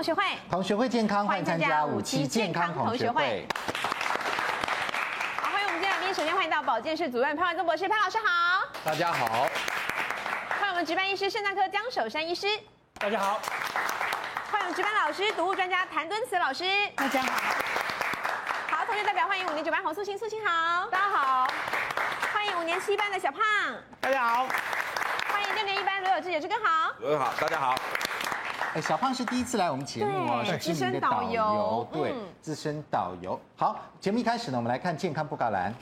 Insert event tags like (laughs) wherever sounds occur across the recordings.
同学会，同学会健康，欢迎参加五期健康同学会。好，欢迎我们今天来宾，首先欢迎到保健室主任潘万宗博士，潘老师好。大家好。欢迎我们值班医师肾脏科江守山医师。大家好。欢迎我们值班老师毒物专家谭敦慈老师。大家好。好，同学代表欢迎五年九班洪素卿，素卿好。大家好。欢迎五年七班的小胖。大家好。欢迎六年一班罗有志，有志哥好。罗好，大家好。哎，小胖是第一次来我们节目哦，是知名的导游，对，资深导游。好，节目一开始呢，我们来看健康布告栏。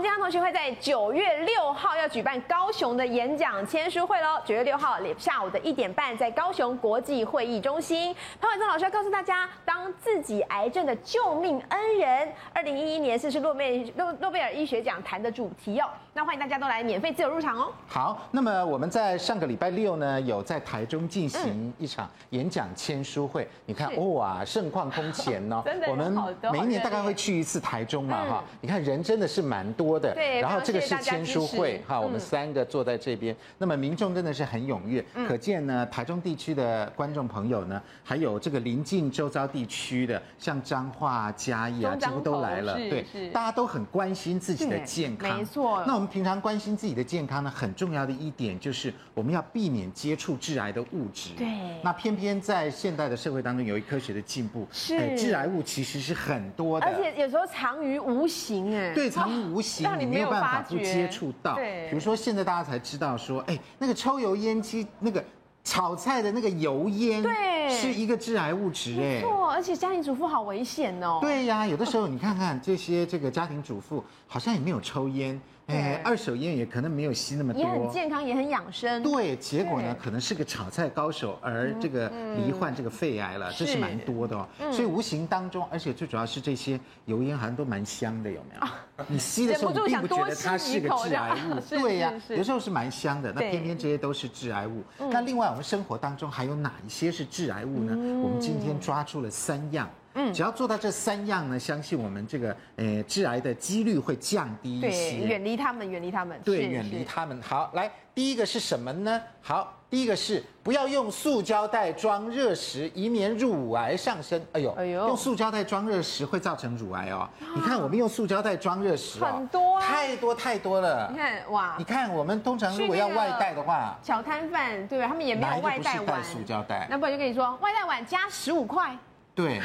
好，我们健康同学会在九月六号要举办高雄的演讲签书会喽。九月六号下午的一点半，在高雄国际会议中心，潘伟宗老师要告诉大家，当自己癌症的救命恩人。二零一一年是是诺贝诺诺贝尔医学奖谈的主题哦。那欢迎大家都来免费自由入场哦。好，那么我们在上个礼拜六呢，有在台中进行一场演讲签书会。嗯、你看，哇，盛况空前哦。(laughs) 真的，我们每一年大概会去一次台中嘛，哈、嗯。你看人真的是蛮多的。对。然后这个是签书会，哈，我们三个坐在这边。那么民众真的是很踊跃，可见呢，台中地区的观众朋友呢，还有这个临近周遭地区的，像彰化、嘉义啊，几乎都来了。对，大家都很关心自己的健康。没错。那我们平常关心自己的健康呢，很重要的一点就是我们要避免接触致癌的物质。对。那偏偏在现代的社会当中，由于科学的进步，是致癌物其实是很多的，而且有时候藏于无形，哎，对，(laughs) 藏于无形，你没有办法不接触到。对。比如说现在大家才知道说，哎，那个抽油烟机那个。炒菜的那个油烟，对，是一个致癌物质，哎，错，而且家庭主妇好危险哦。对呀，有的时候你看看这些这个家庭主妇，好像也没有抽烟。哎，二手烟也可能没有吸那么多，也很健康，也很养生。对，结果呢，可能是个炒菜高手，而这个罹患这个肺癌了，这是蛮多的哦。所以无形当中，而且最主要是这些油烟好像都蛮香的，有没有？你吸的时候你并不觉得它是个致癌物，(laughs) 对呀，有时候是蛮香的。那偏偏这些都是致癌物。那另外，我们生活当中还有哪一些是致癌物呢？我们今天抓住了三样。嗯，只要做到这三样呢，相信我们这个呃致癌的几率会降低一些。对，远离他们，远离他们。对，远离他们。好，来，第一个是什么呢？好，第一个是不要用塑胶袋装热食，以免乳癌上升。哎呦，哎呦，用塑胶袋装热食会造成乳癌哦。你看，我们用塑胶袋装热食，很多，太多太多了。你看，哇，你看，我们通常如果要外带的话，小摊贩对吧？他们也没有外带碗，塑胶袋。那不然就跟你说，外带碗加十五块。对，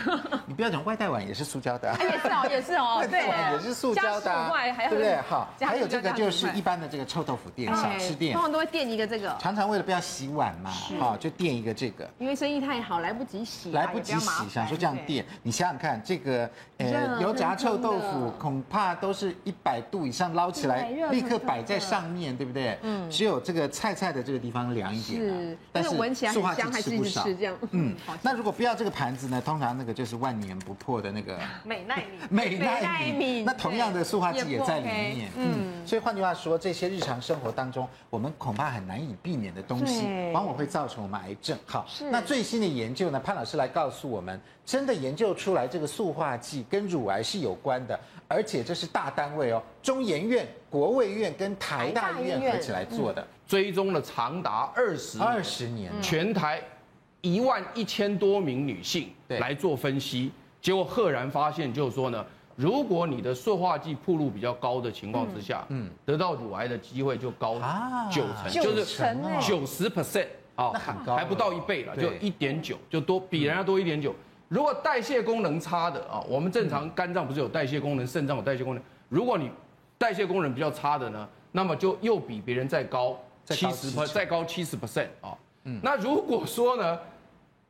你不要讲外带碗也是塑胶的，也是哦，也是哦，外带碗也是塑胶的，对不对？好，还有这个就是一般的这个臭豆腐店、小吃店，通常都会垫一个这个，常常为了不要洗碗嘛，好，就垫一个这个，因为生意太好，来不及洗，来不及洗，想说这样垫，你想想看，这个呃油炸臭豆腐恐怕都是一百度以上捞起来，立刻摆在上面对不对？嗯，只有这个菜菜的这个地方凉一点，是，但是闻起来很香，还是一直吃这样，嗯，(laughs) 那如果不要这个盘子呢？通常。那个就是万年不破的那个美奈米，(laughs) 美奈米。那同样的塑化剂也在里面，嗯。所以换句话说，这些日常生活当中，我们恐怕很难以避免的东西，往往会造成我们癌症。好，那最新的研究呢？潘老师来告诉我们，真的研究出来这个塑化剂跟乳癌是有关的，而且这是大单位哦，中研院、国卫院跟台大医院合起来做的，追踪了长达二十二十年，全台。一万一千多名女性来做分析，结果赫然发现，就是说呢，如果你的塑化剂铺路比较高的情况之下，嗯，得到乳癌的机会就高九成，就是九十 percent 啊，很高，还不到一倍了，就一点九，就多比人家多一点九。如果代谢功能差的啊，我们正常肝脏不是有代谢功能，肾脏有代谢功能，如果你代谢功能比较差的呢，那么就又比别人再高七十 percent，再高七十 percent 啊，嗯，那如果说呢？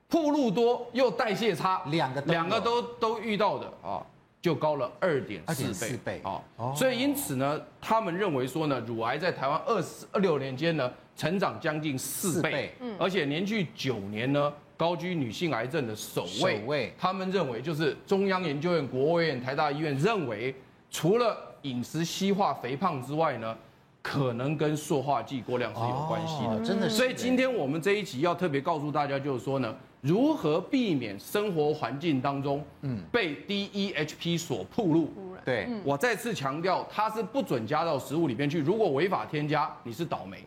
暴露多又代谢差，两个两个都都遇到的啊，就高了二点四倍啊，所以因此呢，他们认为说呢，乳癌在台湾二十二六年间呢，成长将近四倍，而且连续九年呢，高居女性癌症的首位。首位，他们认为就是中央研究院、国务院、台大医院认为，除了饮食西化、肥胖之外呢，可能跟塑化剂过量是有关系的，真的。所以今天我们这一集要特别告诉大家，就是说呢。如何避免生活环境当中，嗯，被 DEHP 所曝露？对，我再次强调，它是不准加到食物里面去。如果违法添加，你是倒霉。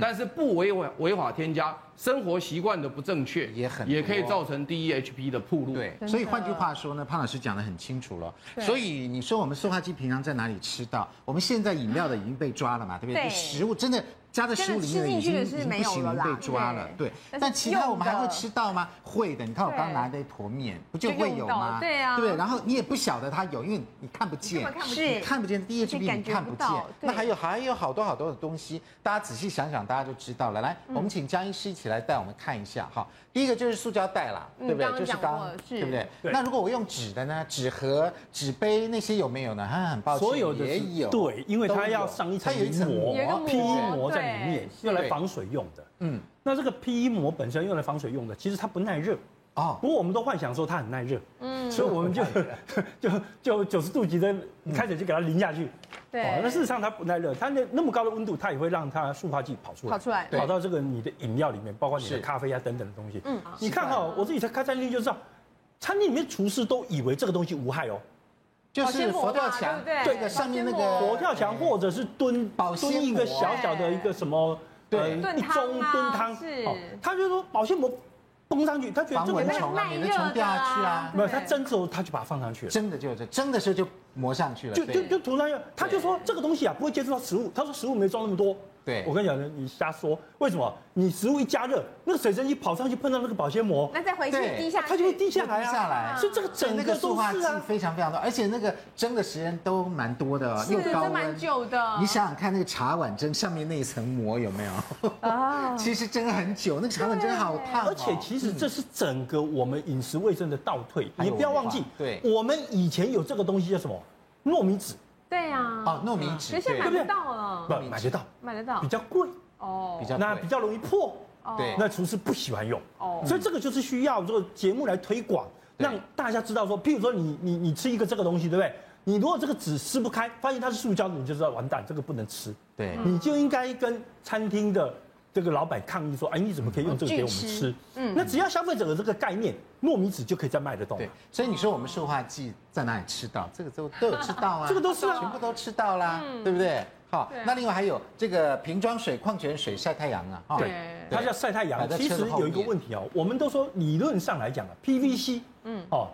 但是不违违违法添加，生活习惯的不正确也很也可以造成 DEHP 的铺路。对，所以换句话说呢，潘老师讲的很清楚了。所以你说我们塑化剂平常在哪里吃到？我们现在饮料的已经被抓了嘛，对不对？对食物真的。加在食物里面已经已经不行了，被抓了。对，但其他我们还会吃到吗？会的。你看我刚拿的一坨面，不就会有吗？对啊。对，然后你也不晓得它有，因为你看不见，你看不见 DHP 你看不见。那还有还有好多好多的东西，大家仔细想想，大家就知道了。来，我们请江医师一起来带我们看一下哈。第一个就是塑胶袋啦，对不对？就是刚，对不对？那如果我用纸的呢？纸盒、纸杯那些有没有呢？它，很抱歉，所有的也有。对，因为它要上一层膜，PE 膜在里面，用来防水用的。嗯，那这个 PE 膜本身用来防水用的，其实它不耐热啊。不过我们都幻想说它很耐热，嗯，所以我们就 (laughs) 就就九十度级的开水就给它淋下去。对，那事实上它不耐热，它那那么高的温度，它也会让它塑化剂跑出来，跑出来，跑到这个你的饮料里面，包括你的咖啡啊等等的东西。嗯，你看哈，我自己在开餐厅就知道，餐厅里面厨师都以为这个东西无害哦。就是佛跳墙，对的，上面那个佛跳墙，或者是炖炖一个小小的一个什么，对，一盅炖汤，是，他就说保鲜膜崩上去，他觉得这个虫啊，免得虫掉下去啊，没有，他蒸的时候他就把它放上去了，蒸的就是蒸的时候就磨上去了，就就就涂上去，他就说这个东西啊不会接触到食物，他说食物没装那么多。对，我跟你讲，你瞎说。为什么？你食物一加热，那个水蒸气跑上去碰到那个保鲜膜，那再回去滴下，它就会滴下来啊。下来，所以这个整个塑化剂非常非常多，而且那个蒸的时间都蛮多的，又高温。蛮久的。你想想看，那个茶碗蒸上面那一层膜有没有？啊，(laughs) 其实蒸很久，那个茶碗蒸好烫。而且其实这是整个我们饮食卫生的倒退。你不要忘记，对，我们以前有这个东西叫什么？糯米纸。对呀。啊，糯米纸。可是现在买不到了。不，买得到。买得到。比较贵。哦，比较那比较容易破，对，那厨师不喜欢用，哦，所以这个就是需要这个节目来推广，让大家知道说，譬如说你你你吃一个这个东西，对不对？你如果这个纸撕不开，发现它是塑胶的，你就知道完蛋，这个不能吃，对，你就应该跟餐厅的这个老板抗议说，哎，你怎么可以用这个给我们吃？嗯，那只要消费者的这个概念，糯米纸就可以再卖得动。对，所以你说我们塑化剂在哪里吃到？这个都都有吃到啊，(laughs) 这个都是全部都吃到啦，对不对？好，那另外还有这个瓶装水、矿泉水晒太阳啊，对，它叫晒太阳。其实有一个问题哦，我们都说理论上来讲啊，PVC，嗯，哦，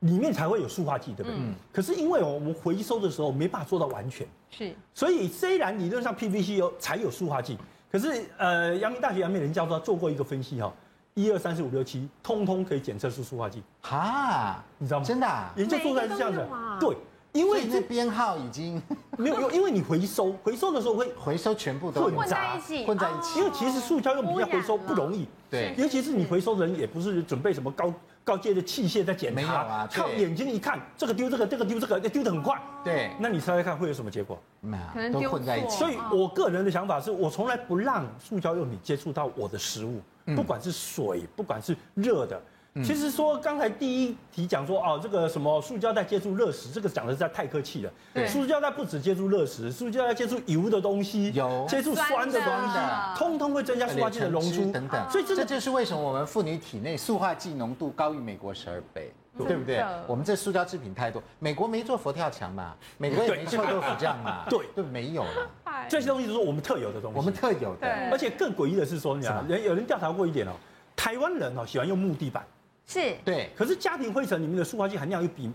里面才会有塑化剂，对不对？嗯。可是因为哦，我们回收的时候没办法做到完全，是。所以虽然理论上 PVC 有才有塑化剂，可是呃，阳明大学杨美玲教授做过一个分析哈，一二三四五六七，通通可以检测出塑化剂。哈，你知道吗？真的，研究做出来是这样子，对。因为这编号已经 (laughs) 没有用，因为你回收回收的时候会回收全部都混在一起，混在一起。因为其实塑胶用品要回收不容易，对，尤其是你回收的人也不是准备什么高高阶的器械在检查，啊，靠眼睛一看，这个丢这个，这个丢这个，丢得很快，对。那你猜猜看会有什么结果？没有，都混在一起。所以我个人的想法是我从来不让塑胶用品接触到我的食物，不管是水，不管是热的。其实说刚才第一题讲说哦，这个什么塑胶袋接触热食，这个讲的实在太客气了。对，塑胶袋不止接触热食，塑胶袋接触油的东西，有接触酸的东西，通通会增加塑化剂的溶出等等。所以这就是为什么我们妇女体内塑化剂浓度高于美国十二倍，对不对？我们这塑胶制品太多，美国没做佛跳墙嘛，美国也没臭豆腐酱嘛，(laughs) 对，对，没有了。这些东西都是我们特有的东西，我们特有的。而且更诡异的是说，你讲人有人调查过一点哦，台湾人哦喜欢用木地板。是。对，可是家庭灰尘里面的塑化剂含量又比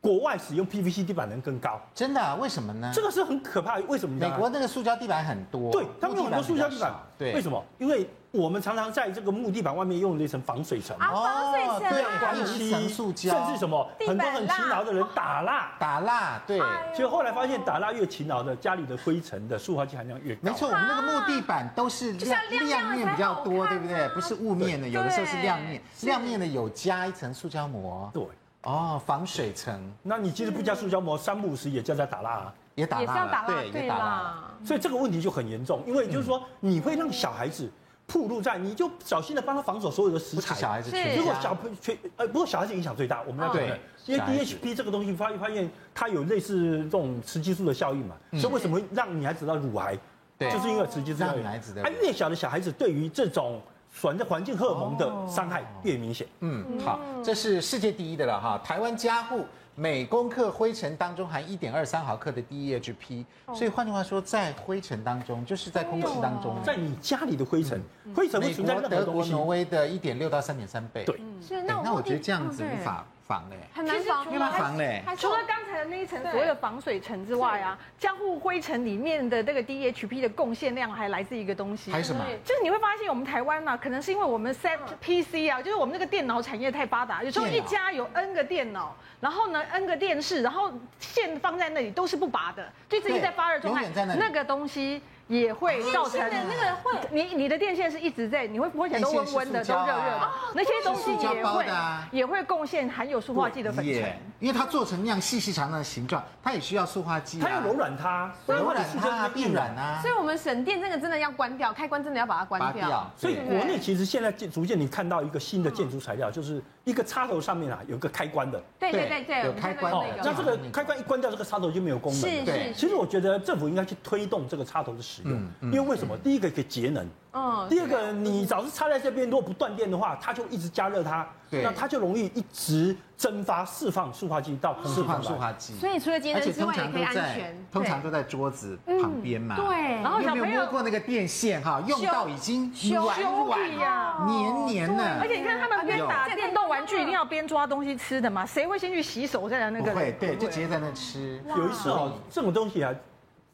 国外使用 PVC 地板的人更高，真的？为什么呢？这个是很可怕，为什么？美国那个塑胶地板很多，对，他们有很多塑胶地板，对，为什么？因为我们常常在这个木地板外面用了一层防水层，啊，防水层，对，还有一层塑胶，甚至什么，很多很勤劳的人打蜡，打蜡，对，所以后来发现打蜡越勤劳的，家里的灰尘的塑化剂含量越高。没错，我们那个木地板都是亮亮面比较多，对不对？不是雾面的，有的时候是亮面，亮面的有加一层塑胶膜，对。哦，防水层，那你其实不加塑胶膜，三不五时也叫在打蜡啊，也打蜡，对，也打蜡。所以这个问题就很严重，因为就是说你会让小孩子暴露在，你就小心的帮他防守所有的食材。小孩子如果小朋友呃，不过小孩子影响最大，我们要对，因为 DHP 这个东西发发现它有类似这种雌激素的效应嘛，所以为什么让女孩子到乳癌，就是因为雌激素。让女孩子的，他越小的小孩子对于这种。反正环境荷尔蒙的伤害越明显。嗯，好，这是世界第一的了哈。台湾家户每公克灰尘当中含一点二三毫克的 DEHP，所以换句话说，在灰尘当中，就是在空气当中，在你家里的灰尘，灰尘会存在任何东西。德国、挪威的一点六到三点三倍。对，是那那我觉得这样子无法。防嘞，很难防，没办法防嘞。除了刚才的那一层所谓的防水层之外啊，江户灰尘里面的这个 DHP 的贡献量还来自一个东西，还什么？就是你会发现我们台湾呢，可能是因为我们 set PC 啊，就是我们那个电脑产业太发达，有时候一家有 N 个电脑，然后呢 N 个电视，然后线放在那里都是不拔的，就自己在发热状态，那个东西。也会造成那个会，你你的电线是一直在，你会不会觉得都温温的，都热热的？那些东西也会也会贡献含有塑化剂的粉尘，因为它做成那样细细长长的形状，它也需要塑化剂，它要柔软它，柔软它变软啊。所以我们省电这个真的要关掉，开关真的要把它关掉。所以国内其实现在渐逐渐你看到一个新的建筑材料，就是一个插头上面啊有个开关的，对对对对，有开关哦。那这个开关一关掉，这个插头就没有功能。是是。其实我觉得政府应该去推动这个插头的使用，因为为什么？第一个可以节能。嗯，第二个，你早是插在这边，如果不断电的话，它就一直加热它，那它就容易一直蒸发释放塑化剂到空气，释放塑化剂。所以除了节能之外，也可以安全。通常都在桌子旁边嘛。对。然后有没有摸过那个电线哈？用到已经软软呀，黏黏的。而且你看他们边打电动玩具，一定要边抓东西吃的嘛？谁会先去洗手再来那个？不会，对，就直接在那吃。有一次哦，这种东西啊。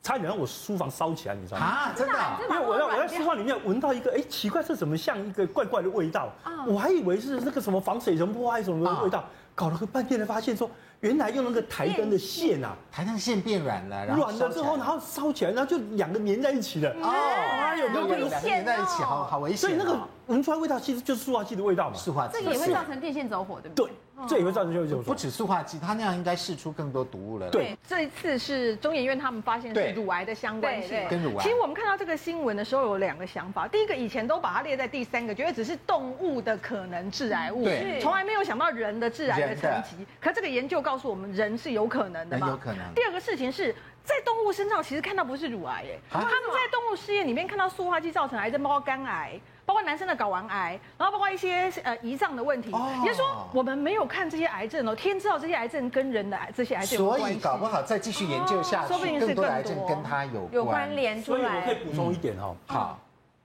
差点让我书房烧起来，你知道吗？啊，真的！因为我在我在书房里面闻到一个，哎，奇怪，这怎么像一个怪怪的味道？我还以为是那个什么防水层破坏什么的味道，搞了个半天才发现说，原来用那个台灯的线啊，台灯线变软了，软了之后，然后烧起来，然后就两个粘在一起了。哦，哎呦，有有粘在一起，好好危险。所以那个闻出来味道其实就是塑化剂的味道嘛。塑化剂，这也会造成电线走火，对不对？对。这也会造成就是不止塑化剂，它那样应该释出更多毒物了。对，这一次是中研院他们发现是乳癌的相关性。跟乳癌。其实我们看到这个新闻的时候有两个想法，第一个以前都把它列在第三个，觉得只是动物的可能致癌物，对，从来没有想到人的致癌的层级。可这个研究告诉我们，人是有可能的嘛？有可能。第二个事情是在动物身上其实看到不是乳癌，耶，他们在动物试验里面看到塑化剂造成癌症，包括肝癌。包括男生的睾丸癌，然后包括一些呃胰脏的问题，也就是说我们没有看这些癌症哦，天知道这些癌症跟人的癌这些癌症有关系。所以搞不好再继续研究下去，说不定是更多癌症跟它有有关联。所以我可以补充一点哦，好，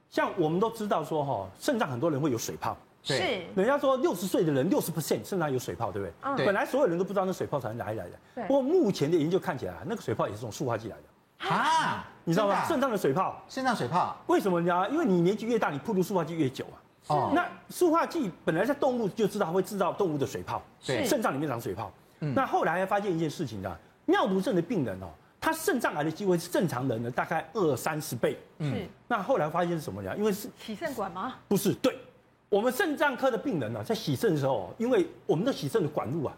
像我们都知道说哈，肾脏很多人会有水泡，是，人家说六十岁的人六十 percent 肾脏有水泡，对不对？对。本来所有人都不知道那水泡从哪里来的，不过目前的研究看起来，那个水泡也是从塑化剂来的。啊，你知道吗？肾脏的水泡，肾脏水泡，为什么呢？因为你年纪越大，你曝露塑化剂越久啊。哦，那塑化剂本来在动物就知道会制造动物的水泡，对，肾脏里面长水泡。嗯，那后来还发现一件事情啊，尿毒症的病人哦，他肾脏癌的机会是正常人的大概二三十倍。嗯，那后来发现是什么呢？因为是洗肾管吗？不是，对，我们肾脏科的病人呢，在洗肾的时候，因为我们的洗肾的管路啊。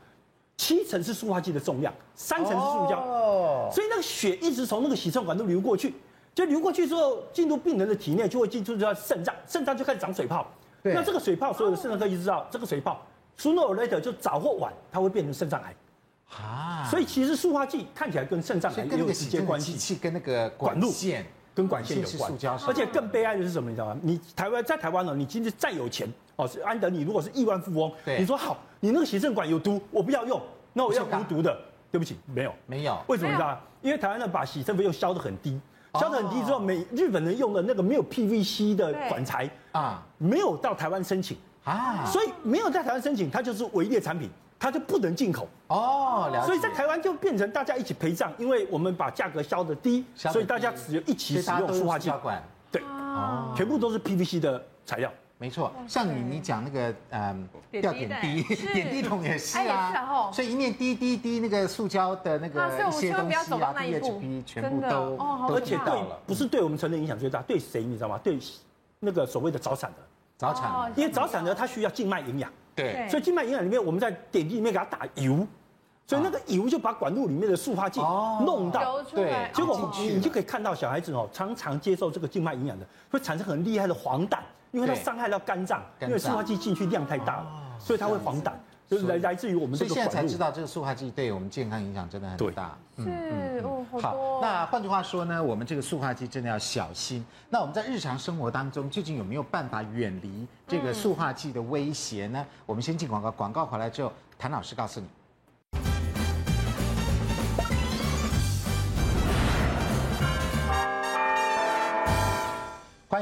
七成是塑化剂的重量，三成是塑胶，所以那个血一直从那个洗肾管都流过去，就流过去之后进入病人的体内，就会进入到肾脏，肾脏就开始长水泡。那这个水泡，所有的肾脏科医师知道，这个水泡 sooner or later 就早或晚，它会变成肾脏癌。啊，所以其实塑化剂看起来跟肾脏癌也有直接关系，跟那个管路线跟管线有关。而且更悲哀的是什么？你知道吗？你台湾在台湾呢，你今天再有钱。哦，是安德，你如果是亿万富翁，对。你说好，你那个洗肾管有毒，我不要用，那我要无毒的，对不起，没有，没有，为什么你知道？因为台湾呢把洗肾费用削得很低，削得很低之后，每日本人用的那个没有 PVC 的管材啊，没有到台湾申请啊，所以没有在台湾申请，它就是伪劣产品，它就不能进口哦，了。所以在台湾就变成大家一起赔账，因为我们把价格削得低，所以大家只有一起使用塑化剂管，对，哦，全部都是 PVC 的材料。没错，像你你讲那个嗯，吊 (laughs) 点滴点滴筒也是啊，所以一面滴滴滴那个塑胶的那个一些东西啊，DHP 全部都，而且对不是对我们成人影响最大，对谁你知道吗？对那个所谓的早产的早产，因为早产的。它需要静脉营养，对，所以静脉营养里面我们在点滴里面给它打油，所以那个油就把管路里面的塑化剂弄到，对，结果你就可以看到小孩子哦，常常接受这个静脉营养的会产生很厉害的黄疸。因为它伤害到肝脏，因为塑化剂进去量太大了，所以它会黄疸。就是来来自于我们这个。所以现在才知道这个塑化剂对我们健康影响真的很大。是哦，好。那换句话说呢，我们这个塑化剂真的要小心。那我们在日常生活当中究竟有没有办法远离这个塑化剂的威胁呢？我们先进广告，广告回来之后，谭老师告诉你。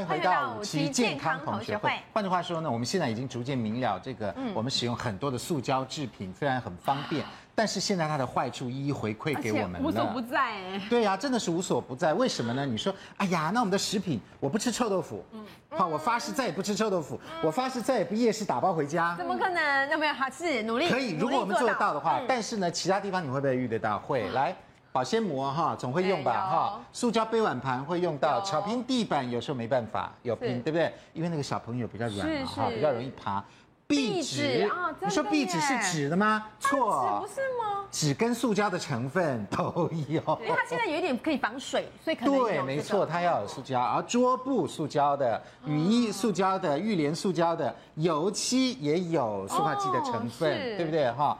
欢迎回到五期健康同学会。换句话说呢，我们现在已经逐渐明了，这个我们使用很多的塑胶制品虽然很方便，但是现在它的坏处一一回馈给我们了，无所不在哎。对呀，真的是无所不在。为什么呢？你说，哎呀，那我们的食品，我不吃臭豆腐，好，我发誓再也不吃臭豆腐，我发誓再也不夜市打包回家。怎么可能？那没有，还是努力。可以，如果我们做得到的话。但是呢，其他地方你会不会遇得到？会来。保鲜膜哈，总会用吧哈。塑胶杯碗盘会用到，巧拼地板有时候没办法有拼，对不对？因为那个小朋友比较软嘛哈，比较容易爬。壁纸啊，你说壁纸是纸的吗？错，不是吗？纸跟塑胶的成分都有。因为它现在有一点可以防水，所以可能对，没错，它要有塑胶。而桌布塑胶的，雨衣塑胶的，浴帘塑胶的，油漆也有塑化剂的成分，对不对哈？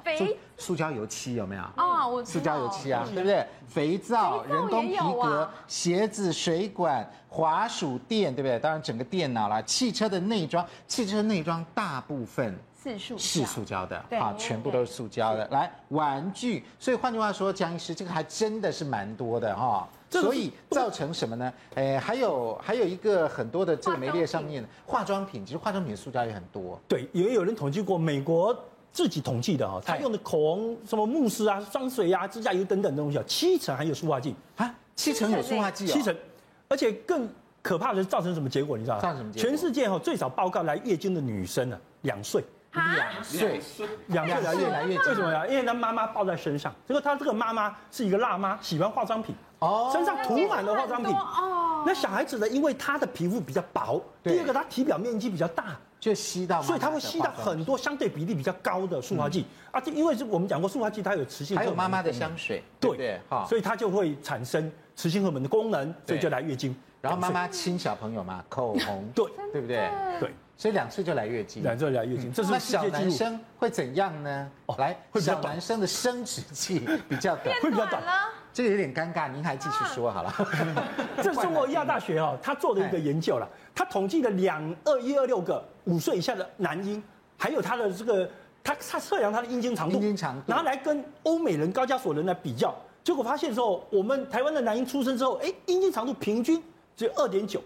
塑胶油漆有没有？啊，我塑胶油漆啊，对不对？肥皂、人工皮革、鞋子、水管、滑鼠垫，对不对？当然，整个电脑啦，汽车的内装，汽车内装大部分是塑是塑胶的，啊，全部都是塑胶的。来，玩具，所以换句话说，江医师，这个还真的是蛮多的哈。所以造成什么呢？哎，还有还有一个很多的这个媒列上面化妆品，其实化妆品的塑胶也很多。对，也有人统计过美国。自己统计的哈，他用的口红、什么慕斯啊、香水啊、指甲油等等东西啊，七成含有塑化剂。啊，七成有塑化剂，七成，而且更可怕的是造成什么结果？你知道吗？造成什么结果？全世界哈最早报告来月经的女生呢，两岁，两岁，两岁来月来月经，为什么呀？因为他妈妈抱在身上，结果他这个妈妈是一个辣妈，喜欢化妆品，哦，身上涂满了化妆品，哦，那小孩子呢，因为他的皮肤比较薄，第二个他体表面积比较大。就吸到，所以它会吸到很多相对比例比较高的塑化剂啊，这因为是我们讲过塑化剂它有磁性，还有妈妈的香水，对对，所以它就会产生磁性荷尔蒙的功能，所以就来月经。然后妈妈亲小朋友嘛，口红，对。对不对？对，所以两岁就来月经，两岁来月经，这是那小男生会怎样呢？哦来，小男生的生殖器比较 (laughs) 短，会比较短。这个有点尴尬，您还继续说好了。(laughs) 这是中国医药大学哦，他做的一个研究了，他统计了两二一二六个五岁以下的男婴，还有他的这个他他测量他的阴茎长度，阴茎长度，来跟欧美人、高加索人来比较，结果发现之后，我们台湾的男婴出生之后，哎，阴茎长度平均只有二点九。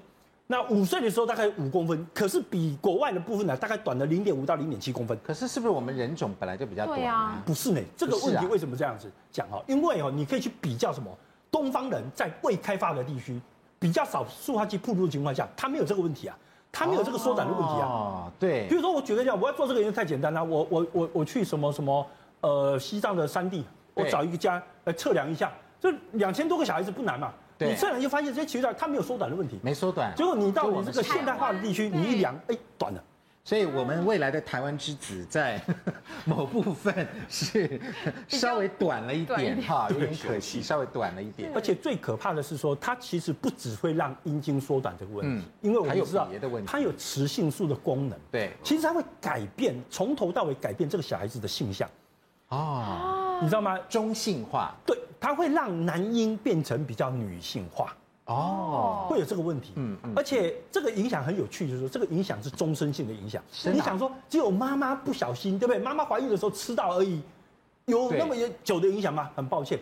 那五岁的时候大概五公分，可是比国外的部分呢，大概短了零点五到零点七公分。可是是不是我们人种本来就比较短？对啊，不是呢。这个问题为什么这样子讲哈？因为哦，你可以去比较什么？东方人在未开发的地区，比较少塑化剂暴露的情况下，他没有这个问题啊，他没有这个缩短的问题啊。哦，对。比如说我举个例子，我要做这个研究太简单了，我我我我去什么什么呃西藏的山地，我找一个家来测量一下，这两千多个小孩子不难嘛。对你这样就发现这些脐带它没有缩短的问题，没缩短。结果你到你这个现代化的地区，你一量，哎，短了。所以我们未来的台湾之子在 (laughs) 某部分是稍微短了一点哈，有点可惜，稍微短了一点。而且最可怕的是说，它其实不只会让阴茎缩短这个问题，因为我们知道它有雌性素的功能。对，其实它会改变从头到尾改变这个小孩子的性向。哦，你知道吗？中性化。对。它会让男婴变成比较女性化哦，会有这个问题。嗯嗯，而且这个影响很有趣，就是说这个影响是终身性的影响。你想说，只有妈妈不小心，对不对？妈妈怀孕的时候吃到而已，有那么久的影响吗？很抱歉，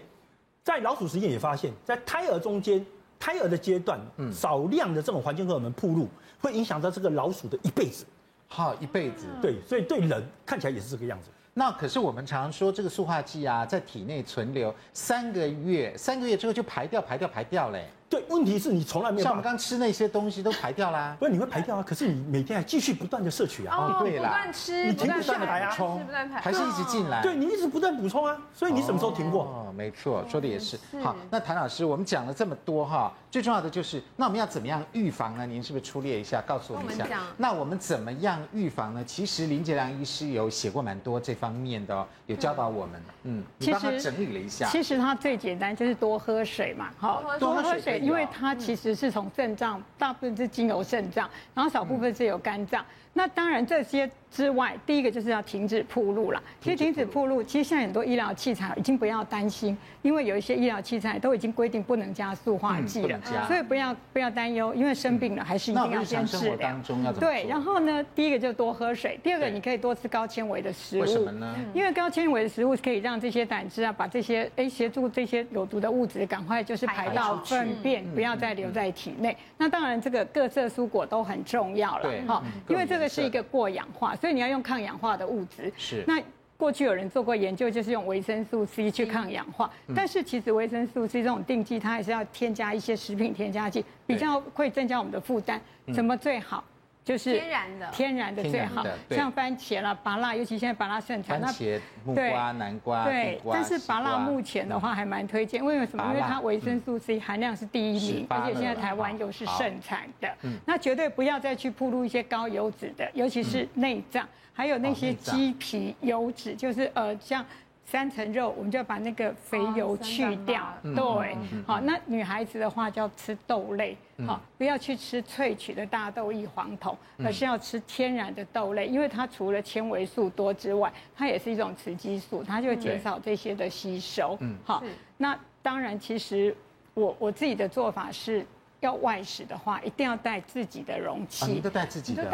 在老鼠实验也发现，在胎儿中间，胎儿的阶段，少量的这种环境荷尔蒙暴露，会影响到这个老鼠的一辈子。好，一辈子。对，所以对人看起来也是这个样子。那可是我们常说这个塑化剂啊，在体内存留三个月，三个月之后就排掉，排掉，排掉嘞。对，问题是你从来没有像我们刚吃那些东西都排掉啦。(laughs) 不是，你会排掉啊，可是你每天还继续不断的摄取啊。哦，对啦，不断吃，你停不下来啊，充，还是一直进来。对，你一直不断补充啊，所以你什么时候停过？哦，没错，说的也是。好，那谭老师，我们讲了这么多哈，最重要的就是，那我们要怎么样预防呢？您是不是粗略一下告诉我们一下？那我们怎么样预防呢？其实林杰良医师有写过蛮多这方面的哦，有教导我们。嗯，你帮他整理了一下。其实他最简单就是多喝水嘛，好，多喝水，因为它其实。是从肾脏，大部分是经由肾脏，然后少部分是由肝脏。那当然这些之外，第一个就是要停止铺路了。其实停止铺路，其实现在很多医疗器材已经不要担心，因为有一些医疗器材都已经规定不能加塑化剂了，所以不要不要担忧，因为生病了还是一定要先治疗。对，然后呢，第一个就多喝水，第二个你可以多吃高纤维的食物。为什么呢？因为高纤维的食物可以让这些胆汁啊，把这些哎协助这些有毒的物质赶快就是排到粪便，不要再留在体内。那当然这个各色蔬果都很重要了，哈，因为这个是一个过氧化，所以你要用抗氧化的物质。是。那过去有人做过研究，就是用维生素 C 去抗氧化，但是其实维生素 C 这种定剂，它还是要添加一些食品添加剂，比较会增加我们的负担。怎么最好？就是天然的，天然的最好。像番茄啦、芭辣，尤其现在芭辣盛产。番茄、木瓜、南瓜。对，但是芭辣目前的话还蛮推荐，因为什么？因为它维生素 C 含量是第一名，而且现在台湾又是盛产的。那绝对不要再去铺路一些高油脂的，尤其是内脏，还有那些鸡皮油脂，就是呃像。三层肉，我们就要把那个肥油去掉。对，好，那女孩子的话就要吃豆类，好，不要去吃萃取的大豆异黄酮，而是要吃天然的豆类，因为它除了纤维素多之外，它也是一种雌激素，它就减少这些的吸收。嗯，好，那当然，其实我我自己的做法是。要外食的话，一定要带自己的容器。你都带自己的，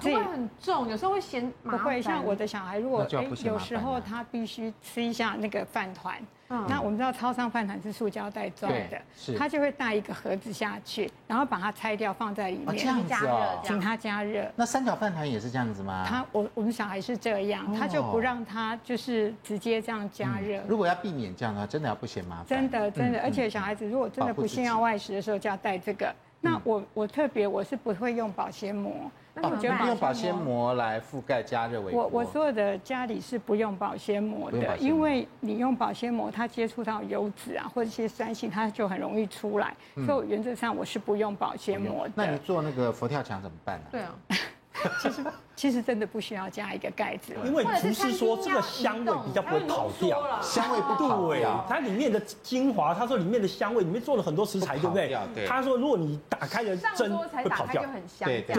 对，会很重，有时候会嫌麻烦。不会，像我的小孩，如果哎，有时候他必须吃一下那个饭团。那我们知道超商饭团是塑胶袋装的，是，他就会带一个盒子下去，然后把它拆掉放在里面，这样子哦，请他加热。那三角饭团也是这样子吗？他我我们小孩是这样，他就不让他就是直接这样加热。如果要避免这样的话，真的要不嫌麻烦。真的真的，而且小孩子如果真的不幸要外食的时候，就要带这个。那我我特别我是不会用保鲜膜。那你觉得用保鲜膜来覆盖加热微波？我我所有的家里是不用保鲜膜的，因为你用保鲜膜，它接触到油脂啊或者一些酸性，它就很容易出来。所以原则上我是不用保鲜膜的。那你做那个佛跳墙怎么办呢？对啊。其 (laughs) 实其实真的不需要加一个盖子，因为厨师说这个香味比较不会跑掉，香味不跑掉。它里面的精华，他说里面的香味里面做了很多食材，对不对？他说如果你打开了蒸会跑掉，对对。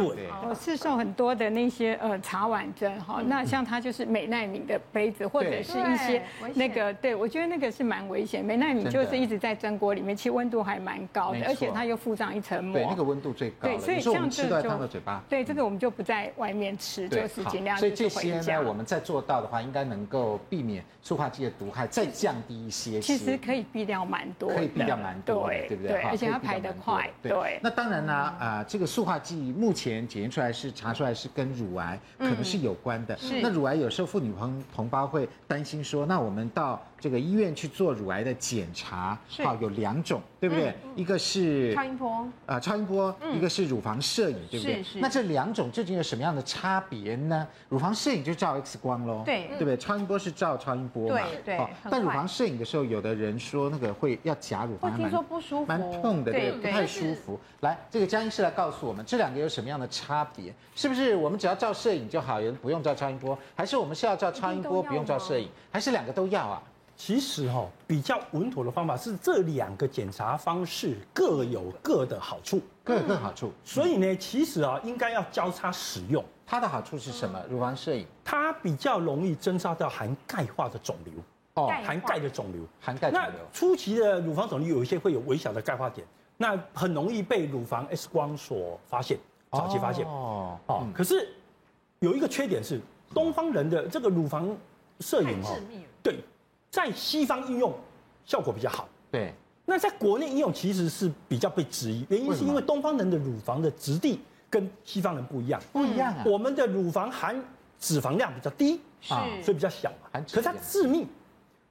我市售很多的那些呃茶碗蒸哈，那像它就是美奈米的杯子，或者是一些那个，对我觉得那个是蛮危险。美奈米就是一直在蒸锅里面，其实温度还蛮高的，而且它又附上一层膜，对，那个温度最高。对，所以像这样子就对这个我们就不在外面吃，就是尽量。所以这些呢，我们再做到的话，应该能够避免塑化剂的毒害，再降低一些。其实可以避掉蛮多，可以避掉蛮多，对对不对？而且它排得快。对。那当然呢，啊，这个塑化剂目前检验出来是查出来是跟乳癌可能是有关的。是。那乳癌有时候妇女朋同胞会担心说，那我们到这个医院去做乳癌的检查，好，有两种，对不对？一个是超音波，啊，超音波，一个是乳房摄影，对不对？那这两种究竟有什么样的差别呢？乳房摄影就照 X 光喽，对，对不对？超音波是照超音波嘛，对对。但乳房摄影的时候，有的人说那个会要夹乳房，听说不舒服，蛮痛的，对，不太舒服。来，这个江医师来告诉我们，这两个有什么样的差别？是不是我们只要照摄影就好，有人不用照超音波？还是我们是要照超音波不用照摄影？还是两个都要啊？其实哈，比较稳妥的方法是这两个检查方式各有各的好处，各有各好处。所以呢，其实啊，应该要交叉使用。它的好处是什么？乳房摄影，它比较容易侦测到含钙化的肿瘤哦，含钙的肿瘤，含钙肿瘤。那初期的乳房肿瘤有一些会有微小的钙化点，那很容易被乳房 X 光所发现，早期发现哦哦。可是有一个缺点是，东方人的这个乳房摄影哦，对。在西方应用效果比较好，对。那在国内应用其实是比较被质疑，原因是因为东方人的乳房的质地跟西方人不一样，不一样啊。我们的乳房含脂肪量比较低，啊，所以比较小嘛。可是它致密，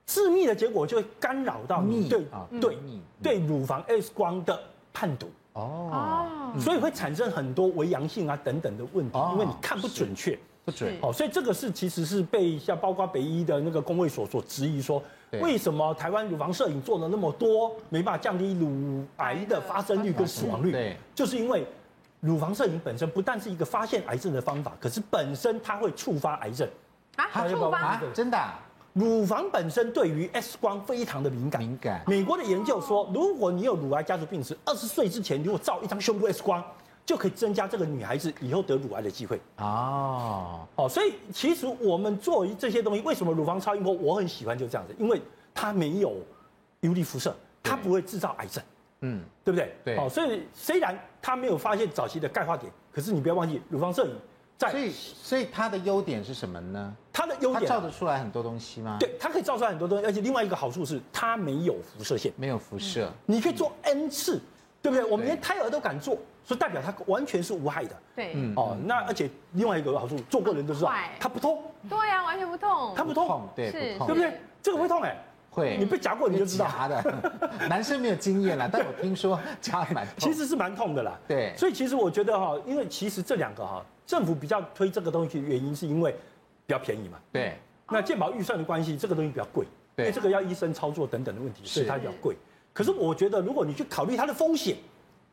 致密的结果就会干扰到你对对对乳房 X 光的判读。哦，所以会产生很多为阳性啊等等的问题，因为你看不准确。不准哦，所以这个是其实是被像包括北医的那个公卫所所质疑说，为什么台湾乳房摄影做了那么多，没办法降低乳癌的发生率跟死亡率？对，就是因为乳房摄影本身不但是一个发现癌症的方法，可是本身它会触发癌症啊，触发啊，真的，乳房本身对于 X 光非常的敏感。敏感。美国的研究说，如果你有乳癌家族病史，二十岁之前如果照一张胸部 X 光。就可以增加这个女孩子以后得乳癌的机会。哦，哦，所以其实我们做这些东西，为什么乳房超音波我很喜欢就这样子，因为它没有游离辐射，它不会制造癌症。嗯，对不对？对。哦，所以虽然它没有发现早期的钙化点，可是你不要忘记，乳房摄影在。所以，所以它的优点是什么呢？它的优点，它照得出来很多东西吗？对，它可以照出来很多东西，而且另外一个好处是它没有辐射线，没有辐射，你可以做 N 次，对不对？我们连胎儿都敢做，所以代表它完全是无害的。对，嗯。哦，那而且另外一个好处，做过人都知道，它不痛。对呀，完全不痛。它不痛，对，是，对不对？这个会痛哎。会，你被夹过你就知道。夹的，(laughs) 男生没有经验啦，但我听说夹蛮痛，其实是蛮痛的啦。对，所以其实我觉得哈，因为其实这两个哈，政府比较推这个东西的原因是因为比较便宜嘛。对。那健保预算的关系，这个东西比较贵，对，这个要医生操作等等的问题，所以它比较贵。可是我觉得，如果你去考虑它的风险，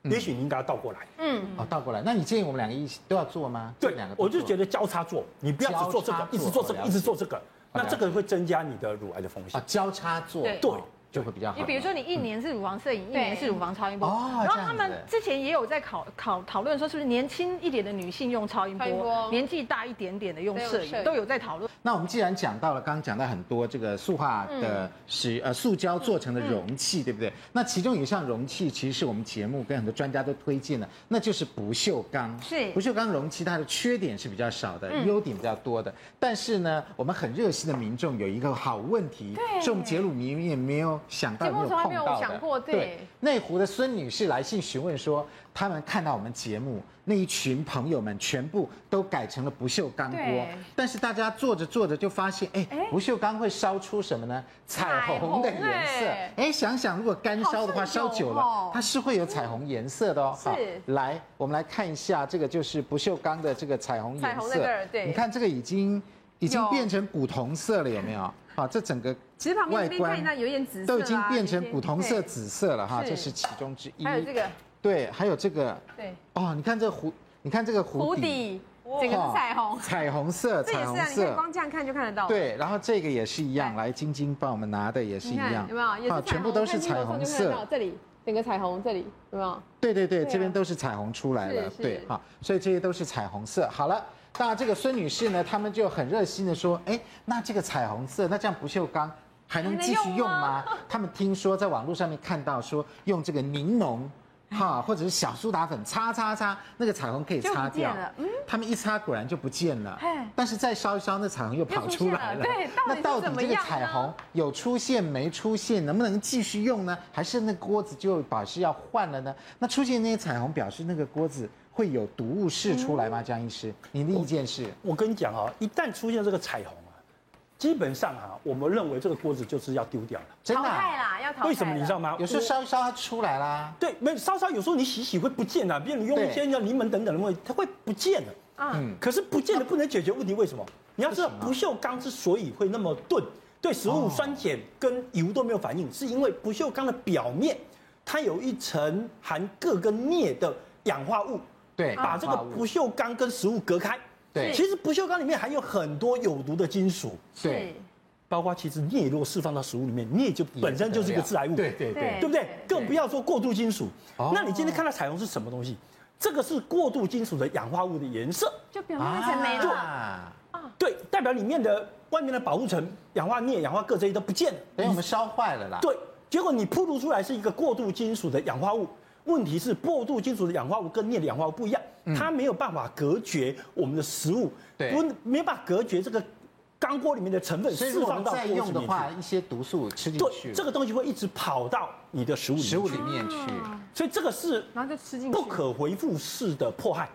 也许你应该要倒过来。嗯。哦，倒过来，那你建议我们两个一起都要做吗？对，两个。我就觉得交叉做，你不要只做这个，一直做这个，一直做这个。那这个会增加你的乳癌的风险啊，交叉做对。就会比较好。你比如说，你一年是乳房摄影，一年是乳房超音波。然后他们之前也有在考考讨论说，是不是年轻一点的女性用超音波，年纪大一点点的用摄影，都有在讨论。那我们既然讲到了，刚刚讲到很多这个塑化的使呃塑胶做成的容器，对不对？那其中有一项容器，其实是我们节目跟很多专家都推荐的，那就是不锈钢。是不锈钢容器，它的缺点是比较少的，优点比较多的。但是呢，我们很热心的民众有一个好问题，是我们节目里面没有想到没有。从来没有想过，对。内湖的孙女士来信询问说，他们看到我们节目那一群朋友们全部都改成了不锈钢锅，但是大家做着做着就发现，哎，不锈钢会烧出什么呢？彩虹的颜色。哎，想想如果干烧的话，烧久了它是会有彩虹颜色的哦。好，来，我们来看一下，这个就是不锈钢的这个彩虹颜色。对，你看这个已经已经变成古铜色了，有没有？啊，这整个其实旁边这边看一下有点紫色，都已经变成古铜色、紫色了哈，这是其中之一。还有这个，对，还有这个，对，哦，你看这个壶，你看这个湖底，整个是彩虹，彩虹色，彩虹色，光这样看就看得到。对，然后这个也是一样，来晶晶帮我们拿的也是一样，有没有？啊，全部都是彩虹色。这里整个彩虹，这里有没有？对对对，这边都是彩虹出来了，对，好，所以这些都是彩虹色。好了。那这个孙女士呢，他们就很热心的说，哎，那这个彩虹色，那这样不锈钢还能继续用吗？他们听说在网络上面看到说，用这个柠檬，哈，或者是小苏打粉擦擦擦，那个彩虹可以擦掉。嗯，他们一擦果然就不见了。但是再烧一烧，那彩虹又跑出来了。对，那到底这个彩虹有出现没出现，能不能继续用呢？还是那锅子就表示要换了呢？那出现那些彩虹，表示那个锅子。会有毒物释出来吗？江医师，您的意见是？我跟你讲啊，一旦出现这个彩虹啊，基本上啊，我们认为这个锅子就是要丢掉了，真的淘汰啦，要淘汰。为什么你知道吗？有时候烧一烧它出来啦。对，没烧烧，有时候你洗洗会不见啊，比如你用一些像柠檬等等的东西，它会不见了。嗯。可是不见的不能解决问题，为什么？你要知道，不锈钢之所以会那么钝，对食物酸碱跟油都没有反应，是因为不锈钢的表面它有一层含铬跟镍的氧化物。对，把这个不锈钢跟食物隔开。对，其实不锈钢里面含有很多有毒的金属。对，包括其实镍如果释放到食物里面，镍就本身就是一个致癌物。对对对，对不对？更不要说过度金属。那你今天看到彩虹是什么东西？这个是过度金属的氧化物的颜色，就表面层没了。啊，对，代表里面的外面的保护层氧化镍、氧化铬这些都不见了，等于我们烧坏了啦。对，结果你暴露出来是一个过度金属的氧化物。问题是过度金属的氧化物跟镍的氧化物不一样，它没有办法隔绝我们的食物，对，不没办法隔绝这个钢锅里面的成分释放到锅用的话，一些毒素吃进去，对，这个东西会一直跑到你的食物食物里面去，所以这个是然后就吃进去。不可回复式的迫害。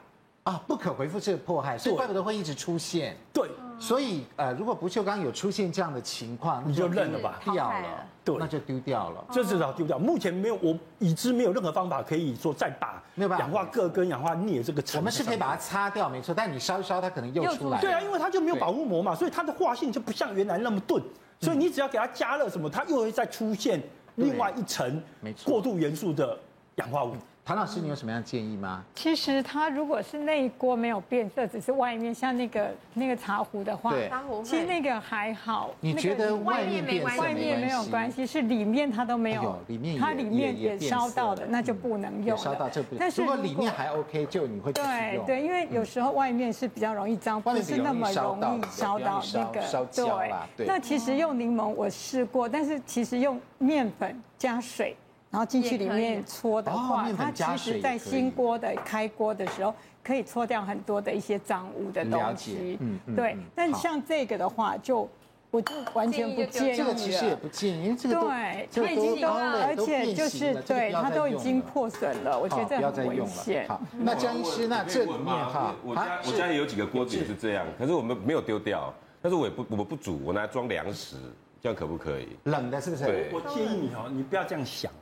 啊，不可回复式的迫害，所以怪不得会一直出现。对，所以呃，如果不锈钢有出现这样的情况，你就认了吧，掉了，对，那就丢掉了，这至少丢掉。目前没有，我已知没有任何方法可以说再把氧化铬跟氧化镍这个成。我们是可以把它擦掉，没错，但你烧一烧，它可能又出来。对啊，因为它就没有保护膜嘛，所以它的化性就不像原来那么钝，所以你只要给它加热什么，它又会再出现另外一层过渡元素的氧化物。谭老师，你有什么样的建议吗？其实它如果是那一锅没有变色，只是外面像那个那个茶壶的话，对，其实那个还好。你觉得外面变色外面没有关系，是里面它都没有，里面它里面也烧到的，那就不能用。烧到这不，但是如果里面还 OK，就你会对对，因为有时候外面是比较容易脏，不是那么容易烧到那个烧焦对，那其实用柠檬我试过，但是其实用面粉加水。然后进去里面搓的话，它其实，在新锅的开锅的时候，可以搓掉很多的一些脏污的东西。嗯，对。但像这个的话，就我就完全不建议。这个其实也不建议，因为这个对，它已经都，而且就是对，它都已经破损了。我觉得这很危险。好，那江医师，那这里面哈，我家我家里有几个锅子也是这样，可是我们没有丢掉，但是我也不我们不煮，我拿来装粮食，这样可不可以？冷的是不是？对。我建议你哦，你不要这样想。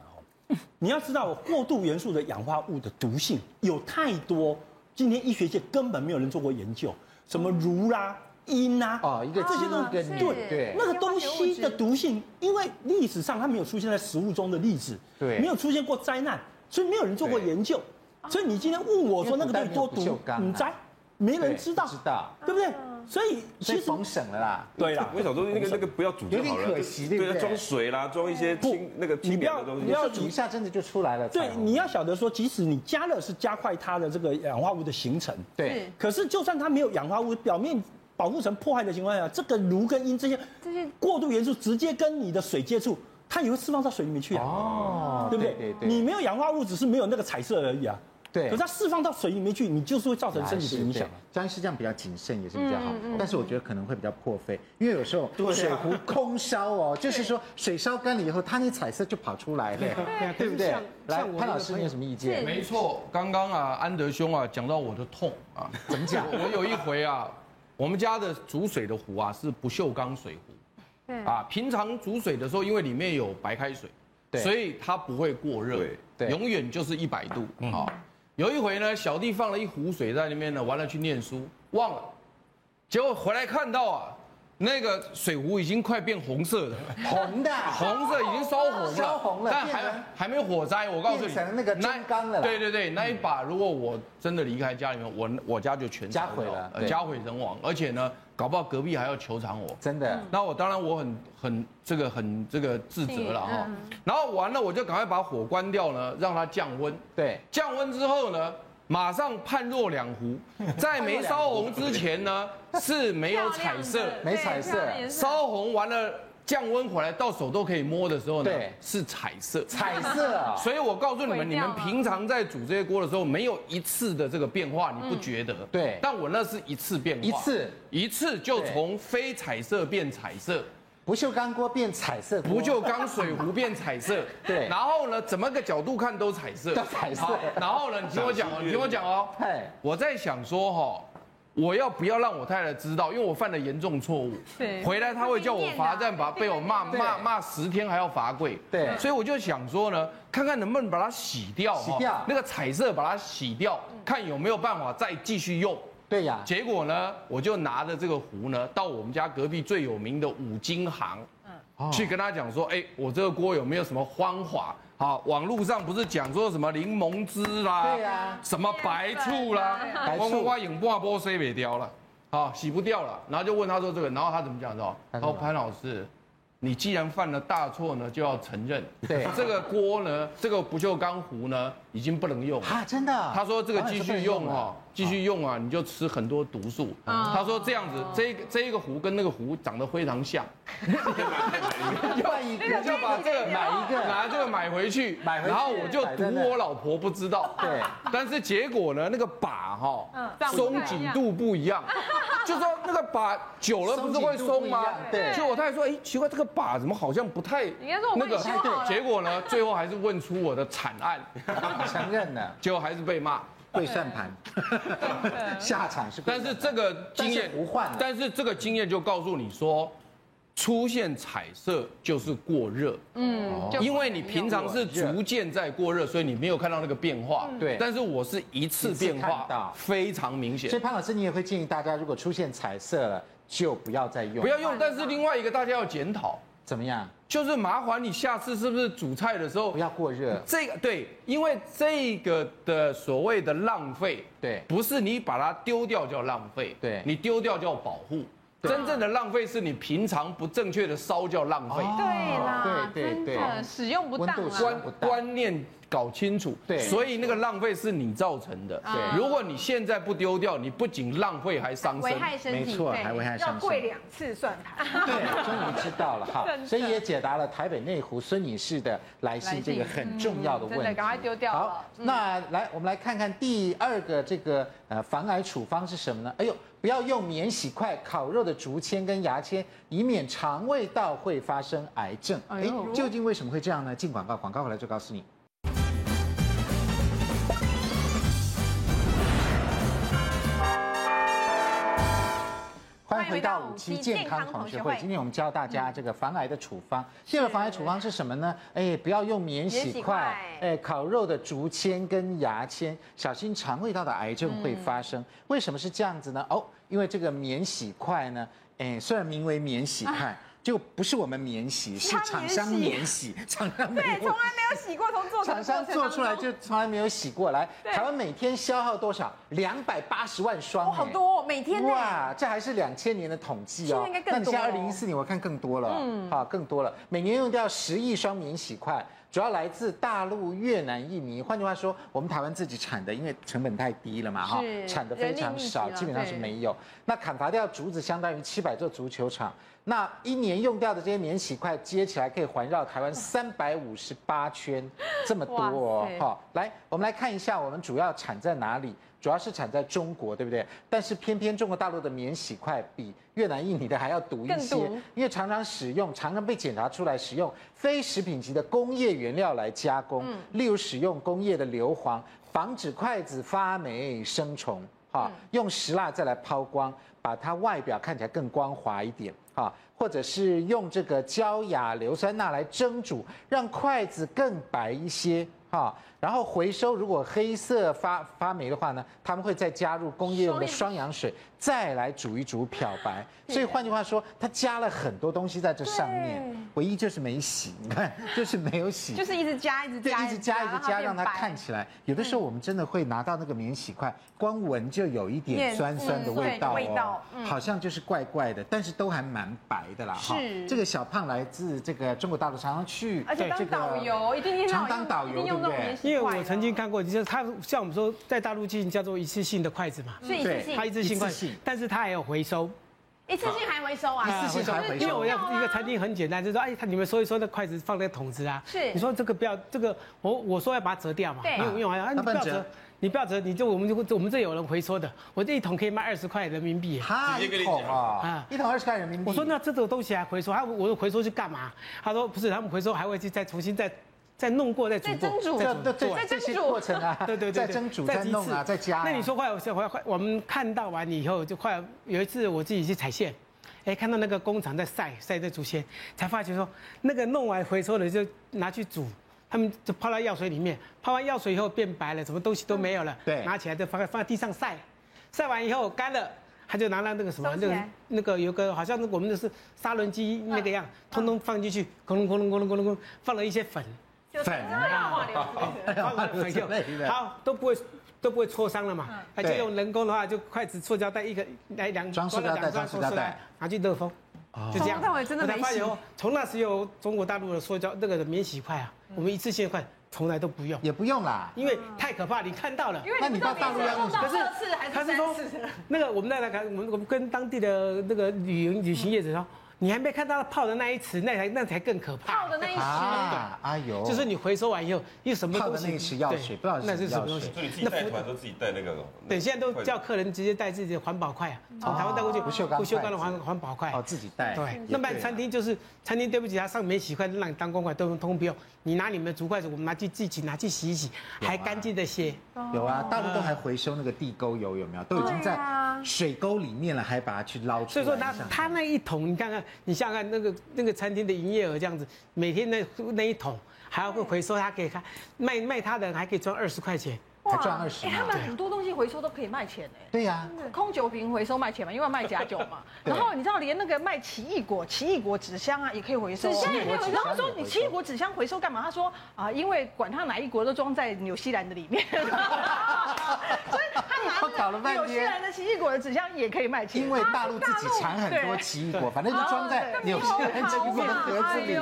(laughs) 你要知道，过度元素的氧化物的毒性有太多，今天医学界根本没有人做过研究，什么如啦、銦啦，哦，一个这些东西对对，那个东西的毒性，因为历史上它没有出现在食物中的例子，对，没有出现过灾难，所以没有人做过研究，所以你今天问我说那个东西多毒，你灾，没人知道，知道，对不对？所以其实封省了啦，对啦，我想说那个那个不要煮就好了，有点可惜，对不对？装水啦，装一些清那个清凉的东西，你要煮一下，真的就出来了。对，你要晓得说，即使你加热是加快它的这个氧化物的形成，对。可是就算它没有氧化物，表面保护层破坏的情况下，这个炉跟阴这些这些过渡元素直接跟你的水接触，它也会释放到水里面去啊。哦，对不对？对对。你没有氧化物，只是没有那个彩色而已啊。对，可是它释放到水里面去，你就是会造成身体的影响。江医师这样比较谨慎也是比较好，但是我觉得可能会比较破费，因为有时候水壶空烧哦，就是说水烧干了以后，它那彩色就跑出来了，(laughs) 对不对？来，潘老师你有什么意见？没错，刚刚啊，安德兄啊讲到我的痛啊，怎么讲？(laughs) 我有一回啊，我们家的煮水的壶啊是不锈钢水壶，啊，平常煮水的时候因为里面有白开水，所以它不会过热，对，永远就是一百度啊。有一回呢，小弟放了一壶水在里面呢，完了去念书忘了，结果回来看到啊，那个水壶已经快变红色了，红的，红色已经烧红了，烧红了，但还还没有火灾。我告诉你，变成那个中钢了。对对对，那一把如果我真的离开家里面，我我家就全家毁了，家毁人亡，而且呢。搞不好隔壁还要求偿我，真的。那我当然我很很这个很这个自责了哈。然后完了我就赶快把火关掉呢，让它降温。对，降温之后呢，马上判若两壶。(laughs) 在没烧红之前呢是没有彩色，(laughs) 没彩色。烧红完了。降温回来到手都可以摸的时候呢，是彩色，彩色啊！(laughs) 所以我告诉你们，你们平常在煮这些锅的时候，没有一次的这个变化，你不觉得？对。但我那是一次变化，一次，一次就从非彩色变彩色，不锈钢锅变彩色，不锈钢水壶变彩色，(laughs) 对。然后呢，怎么个角度看都彩色，彩色。然后呢，你听我讲哦，你听我讲哦。(laughs) 我在想说哈。我要不要让我太太知道？因为我犯了严重错误，对，回来他会叫我罚站，把被我骂骂骂十天还要罚跪，对，所以我就想说呢，看看能不能把它洗掉，洗掉那个彩色，把它洗掉，看有没有办法再继续用。对呀，结果呢，我就拿着这个壶呢，到我们家隔壁最有名的五金行，嗯，去跟他讲说，哎，我这个锅有没有什么方法？好，网络上不是讲说什么柠檬汁啦，对呀，什么白醋啦，我我我用半波洗不掉了，好，洗不掉了，然后就问他说这个，然后他怎么讲的？他说潘老师。你既然犯了大错呢，就要承认。对，这个锅呢，这个不锈钢壶呢，已经不能用了。啊，真的？他说这个继续用哈，继续用啊，你就吃很多毒素。他说这样子，这一这一个壶跟那个壶长得非常像。(laughs) 换一个，就把这个买一个，拿这个买回去，买回去，然后我就赌我老婆不知道。对。但是结果呢，那个把哈，松紧度不一样。就说那个把久了不是会松吗？对。就我太太说，哎，奇怪，这个把怎么好像不太那个？结果呢，最后还是问出我的惨案，(laughs) 承认了，结果还是被骂，跪算盘，(laughs) 下场是。但是这个经验不换，但是这个经验就告诉你说。出现彩色就是过热，嗯，因为你平常是逐渐在过热，所以你没有看到那个变化，对。但是我是一次变化，非常明显。所以潘老师，你也会建议大家，如果出现彩色了，就不要再用，不要用。但是另外一个大家要检讨，怎么样？就是麻烦你下次是不是煮菜的时候不要过热。这个对，因为这个的所谓的浪费，对，不是你把它丢掉叫浪费，对，你丢掉叫保护。真正的浪费是你平常不正确的烧叫浪费。对啦，对对对，使用不当，观观念搞清楚。对，所以那个浪费是你造成的。对，如果你现在不丢掉，你不仅浪费还伤身，危害身体，没错，还危害身体。要跪两次算盘。对，终于知道了哈。所以也解答了台北内湖孙女士的来信这个很重要的问题。赶快丢掉。好，那来我们来看看第二个这个呃防癌处方是什么呢？哎呦。不要用免洗筷烤肉的竹签跟牙签，以免肠胃道会发生癌症。哎，究竟为什么会这样呢？进广告，广告回来就告诉你。欢迎回到五期健康同学会。今天我们教大家这个防癌的处方。第二个防癌处方是什么呢？哎，不要用免洗筷，哎，烤肉的竹签跟牙签，小心肠胃道的癌症会发生。为什么是这样子呢？哦，因为这个免洗筷呢，哎，虽然名为免洗筷。(laughs) 就不是我们免洗，是厂商免洗，(laughs) 厂商对，从来没有洗过，从做厂商做出来就从来没有洗过来。台湾每天消耗多少？两百八十万双，好多，每天哇，这还是两千年的统计哦。那你现在二零一四年，我看更多了，嗯，好，更多了，每年用掉十亿双免洗筷，主要来自大陆、越南、印尼。换句话说，我们台湾自己产的，因为成本太低了嘛，哈，产的非常少，基本上是没有。那砍伐掉竹子，相当于七百座足球场。那一年用掉的这些免洗块接起来可以环绕台湾 (laughs) 三百五十八圈，这么多哦。好，来，我们来看一下我们主要产在哪里，主要是产在中国，对不对？但是偏偏中国大陆的免洗筷比越南、印尼的还要毒一些，因为常常使用，常常被检查出来使用非食品级的工业原料来加工，例如使用工业的硫磺，防止筷子发霉生虫，哈，用石蜡再来抛光，把它外表看起来更光滑一点。哈，或者是用这个焦亚硫酸钠来蒸煮，让筷子更白一些。哈，然后回收，如果黑色发发霉的话呢，他们会再加入工业用的双氧水，再来煮一煮漂白。所以换句话说，它加了很多东西在这上面，唯一就是没洗。你看，就是没有洗，就是一直加，一直加，一直加，一直加，让它看起来。有的时候我们真的会拿到那个免洗筷，光闻就有一点酸酸的味道哦，好像就是怪怪的，但是都还蛮白的啦。哈，这个小胖来自这个中国大陆，常常去，而且当导游，一定常当导游。因为我曾经看过，就是它像我们说在大陆进行叫做一次性的筷子嘛，是一次性，它一次性。筷子，但是它还有回收，一次性还回收啊？一次性还回收。因为我要一个餐厅很简单，就是说哎，他你们收一收那筷子放在桶子啊，是，你说这个不要这个，我我说要把它折掉嘛，对，用用完啊，你不要折，你不要折，你就我们就我们这有人回收的，我这一桶可以卖二十块人民币，哈，一桶啊，一桶二十块人民币。我说那这种东西还回收，他我说回收去干嘛？他说不是，他们回收还会去再重新再。再弄过，再煮过，再蒸煮，对对，在这些过程啊，对 (laughs) 对对，再蒸煮，再弄啊，再加。那你说快有快快，我们看到完以后就快有一次我自己去采线，哎，看到那个工厂在晒晒这竹签，才发觉说那个弄完回收了就拿去煮，他们就泡到药水里面，泡完药水以后变白了，什么东西都没有了，对，拿起来就放放在地上晒，晒完以后干了，他就拿了那个什么那个那个有个好像我们的是砂轮机那个样，通通放进去，咕隆咕隆咕隆咕隆咕隆，放了一些粉。粉啊，好都不会都不会挫伤了嘛，就用人工的话，就筷子、塑胶袋一个来两装塑胶袋，装塑胶袋，拿去热风，就这样。我真的没洗。从那时候，中国大陆的塑胶那个免洗筷啊，我们一次性筷从来都不用，也不用啦，因为太可怕。你看到了，那你到大陆要用？可是他是说那个我们那个我们我们跟当地的那个旅游旅行业者说。你还没看到泡的那一池，那才那才更可怕。泡的那一池，啊，哎呦，就是你回收完以后，又什么东西？泡的那一池药水，不知道那是什么东西。所以自己带团都自己带那个。对，现在都叫客人直接带自己的环保筷啊，从台湾带过去，不锈钢不锈钢的环环保筷。哦，自己带。对，那么餐厅就是餐厅，对不起，他上面洗筷让你当公筷，都通通不用。你拿你们的竹筷子，我们拿去自己拿去洗一洗，还干净的些。有啊，大陆都还回收那个地沟油，有没有？都已经在水沟里面了，还把它去捞出来。所以说，他他那一桶，你看看，你想想看那个。那个餐厅的营业额这样子，每天那那一桶还要会回收，他给他卖卖他的人还可以赚二十块钱，还赚二十。哎，他们很多东西回收都可以卖钱哎。对呀，空酒瓶回收卖钱嘛，因为卖假酒嘛。(laughs) 然后你知道，连那个卖奇异果、奇异果纸箱啊，也可以回收。纸箱也可以回收。然后说你奇异果纸箱回收干嘛？他说啊，因为管他哪一国都装在纽西兰的里面。(laughs) 所以他拿纽西兰的奇异果的纸箱也可以卖钱。因为大陆自己产很多奇异果，反正就装在纽西兰奇异果的盒子里，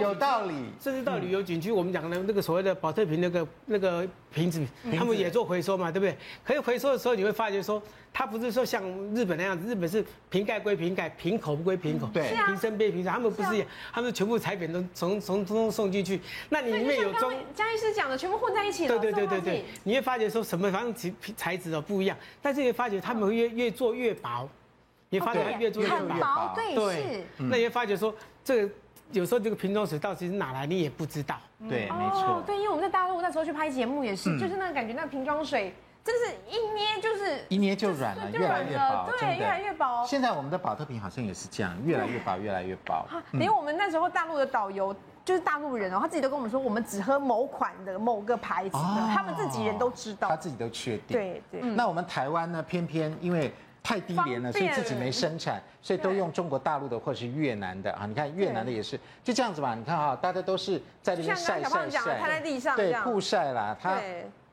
有道理。甚至到旅游景区，我们讲的那个所谓的保特瓶那个那个瓶子，他们也做回收嘛，对不对？可以回收的时候，你会发觉说，它不是说像日本那样子，日本是瓶盖归瓶盖，瓶口不归瓶口，对，瓶身归瓶身，他们不是一样，他们全部产品都从从通通送进去，那你里面有装，江医师讲的全部混在一起了，对对对对对，你会发觉说什么反正材材质都不一样，但是你会发觉他们越越做越薄，你发觉它越做越薄，对对，那你会发觉说这个。有时候这个瓶装水到底是哪来，你也不知道。对，没错。对，因为我们在大陆那时候去拍节目也是，就是那个感觉，那个瓶装水真的是一捏就是一捏就软了，越来越薄，对，越来越薄。现在我们的宝特瓶好像也是这样，越来越薄，越来越薄。连我们那时候大陆的导游就是大陆人哦，他自己都跟我们说，我们只喝某款的某个牌子的，他们自己人都知道，他自己都确定。对对。那我们台湾呢，偏偏因为。太低廉了，所以自己没生产，所以都用中国大陆的或是越南的啊。你看越南的也是就这样子吧。你看哈，大家都是在这边晒晒晒，在地上对，曝晒啦。它，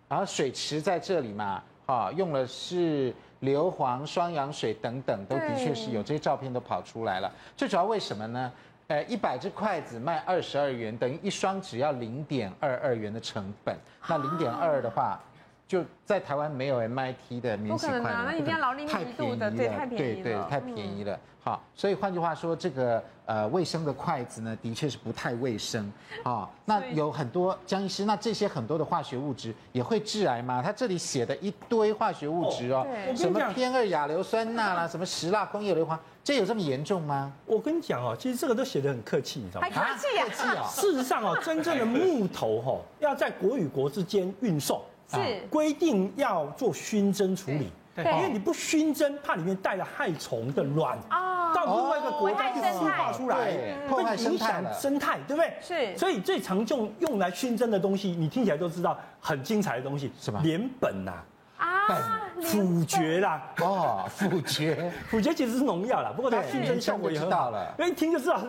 然后水池在这里嘛，哈，用的是硫磺、双氧水等等，都的确是有这些照片都跑出来了。最主要为什么呢？呃，一百只筷子卖二十二元，等于一双只要零点二二元的成本。那零点二的话。就在台湾没有 MIT 的免洗筷，那一定要劳力密度的，对，太便宜了，对对，太便宜了。好，所以换句话说，这个呃卫生的筷子呢，的确是不太卫生。好，那有很多江医师，那这些很多的化学物质也会致癌吗？他这里写的一堆化学物质哦，什么偏二亚硫酸钠啦，什么石蜡、工业硫磺，这有这么严重吗？我跟你讲哦，其实这个都写得很客气，你知道吗？还客气呀？客气啊！事实上哦，真正的木头哦，要在国与国之间运送。是。规定要做熏蒸处理，对，因为你不熏蒸，怕里面带了害虫的卵啊，到另外一个国家去孵化出来，会影响生态，对不对？是，所以最常用用来熏蒸的东西，你听起来都知道很精彩的东西，什么？连苯呐，啊，腐蕨啦，哦，腐蕨，腐蕨其实是农药啦，不过它熏蒸效果也很好。了，因为一听就知道，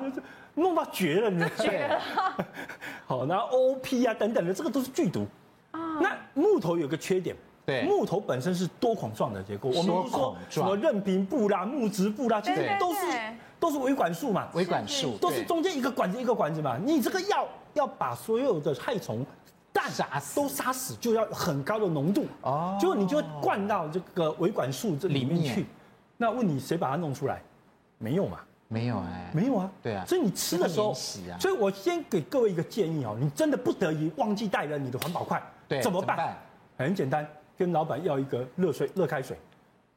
弄到绝了，你绝了。(laughs) 好，然后 OP 啊等等的，这个都是剧毒。那木头有个缺点，对，木头本身是多孔状的结构。我们不是说什么韧皮布啦、木质布啦，其实都是都是维管束嘛，维管束都是中间一个管子一个管子嘛。你这个药要把所有的害虫、蛋杀都杀死，就要很高的浓度哦，就你就灌到这个维管束这里面去。那问你谁把它弄出来？没有嘛？没有哎，没有啊。对啊，所以你吃的时候，所以我先给各位一个建议哦，你真的不得已忘记带了你的环保筷。对，怎么办？很简单，跟老板要一个热水、热开水，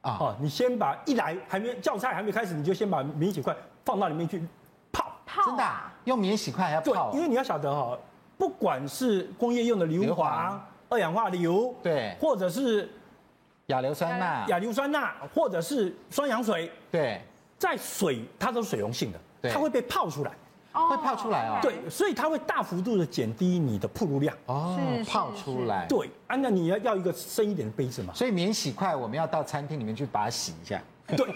啊，哦，你先把一来还没叫菜还没开始，你就先把免洗筷放到里面去泡。泡，真的用免洗筷还要泡？对，因为你要晓得哈，不管是工业用的硫磺、二氧化硫，对，或者是亚硫酸钠、亚硫酸钠，或者是双氧水，对，在水它都是水溶性的，它会被泡出来。会泡出来哦，对，所以它会大幅度的减低你的曝露量。哦，泡出来，对，啊，那你要要一个深一点的杯子嘛，所以免洗筷我们要到餐厅里面去把它洗一下，对，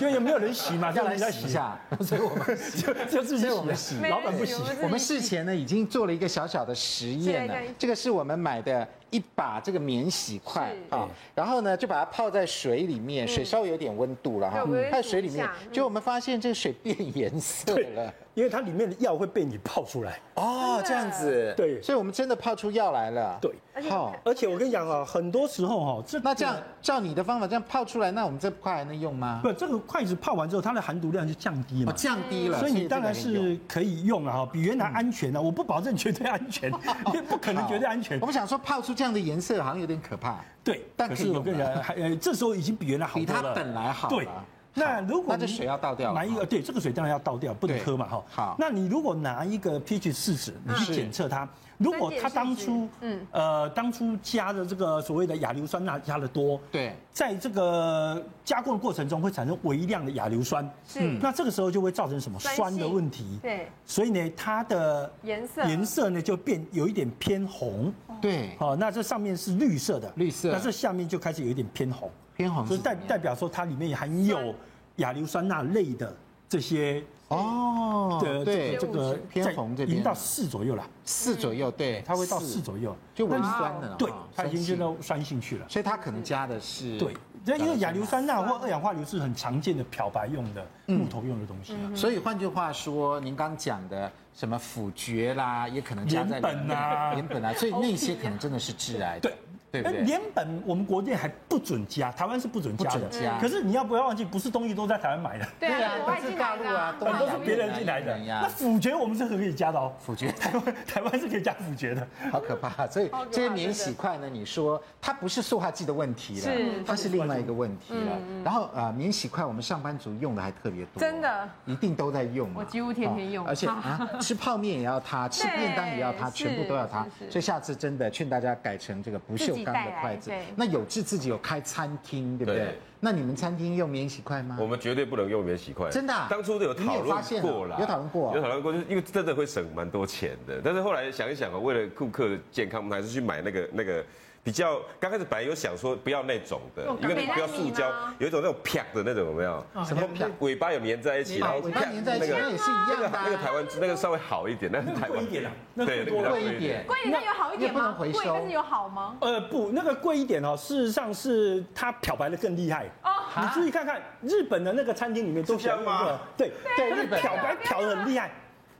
因为有没有人洗嘛，(laughs) 要来洗一下，(laughs) 所以我们 (laughs) 就就自己我们洗，老板不洗，我们事前呢已经做了一个小小的实验了，这个是我们买的。一把这个免洗筷。啊，然后呢就把它泡在水里面，水稍微有点温度了哈，泡在水里面，就我们发现这个水变颜色了，因为它里面的药会被你泡出来。哦，这样子，对，所以我们真的泡出药来了，对，好，而且我跟你讲啊，很多时候哈，这那这样照你的方法这样泡出来，那我们这块还能用吗？不，这个筷子泡完之后，它的含毒量就降低嘛，降低了，所以你当然是可以用了，哈，比原来安全了，我不保证绝对安全，(laughs) 因为不可能绝对安全。我们想说泡出。这样的颜色好像有点可怕，对，但是我跟你讲，还呃，这时候已经比原来好多了，比它本来好，对，那如果那这水要倒掉，拿一个对这个水当然要倒掉，不能喝嘛哈。好，那你如果拿一个 pH 试纸，你去检测它，如果它当初嗯。呃当初加的这个所谓的亚硫酸钠加的多，对，在这个加工的过程中会产生微量的亚硫酸，是，那这个时候就会造成什么酸的问题，对，所以呢它的颜色颜色呢就变有一点偏红，对，好，那这上面是绿色的，绿色，那这下面就开始有一点偏红。偏红，所以代代表说它里面含有亚硫酸钠类的这些哦的对这个偏红这边。已经到四左右了，四左右对，它会到四左右，就微酸的，对，它已经进到酸性。去了，所以它可能加的是对，因为亚硫酸钠。或二氧化硫是很常见的漂白用的木头用的东西，所以换句话说，您刚讲的什么腐蕨啦，也可能加在盐苯啊，(laughs) 盐苯啊，所以那些可能真的是致癌的。对。对，盐苯我们国内还不准加，台湾是不准加的。可是你要不要忘记，不是东西都在台湾买的。对啊，都是大陆啊，都是别人进来的。那腐决我们是可以加的哦。腐蕨，(laughs) 台湾台湾是可以加腐决的。好可怕！所以这些免洗筷呢，你说它不是塑化剂的问题了，它是另外一个问题了。然后呃，免洗筷我们上班族用的还特别多，真的，一定都在用。我几乎天天用。而且啊，(laughs) 吃泡面也要它，吃便当也要它，全部都要它。所以下次真的劝大家改成这个不锈钢的筷子。那有志自己有开餐厅，对不对？那你们餐厅用免洗筷吗？我们绝对不能用免洗筷。真的？当初都有讨论过了，有讨论过，有讨论过，就是因为真的会省蛮多钱的。但是后来想一想啊，为了顾客的健康，我们还是去买那个那个。比较刚开始本来有想说不要那种的，因为不要塑胶，有一种那种啪的那种有没有？什么啪？尾巴有粘在一起，然后尾巴粘在一起，那个也是一样的。那个台湾那个稍微好一点，那是台湾贵一点啊，对，贵一点，贵一点，那有好一点吗？贵但是有好吗？呃不，那个贵一点哦，事实上是它漂白的更厉害哦。你注意看看日本的那个餐厅里面都这样吗？对对，漂白漂的很厉害，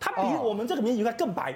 它比我们这个免洗筷更白。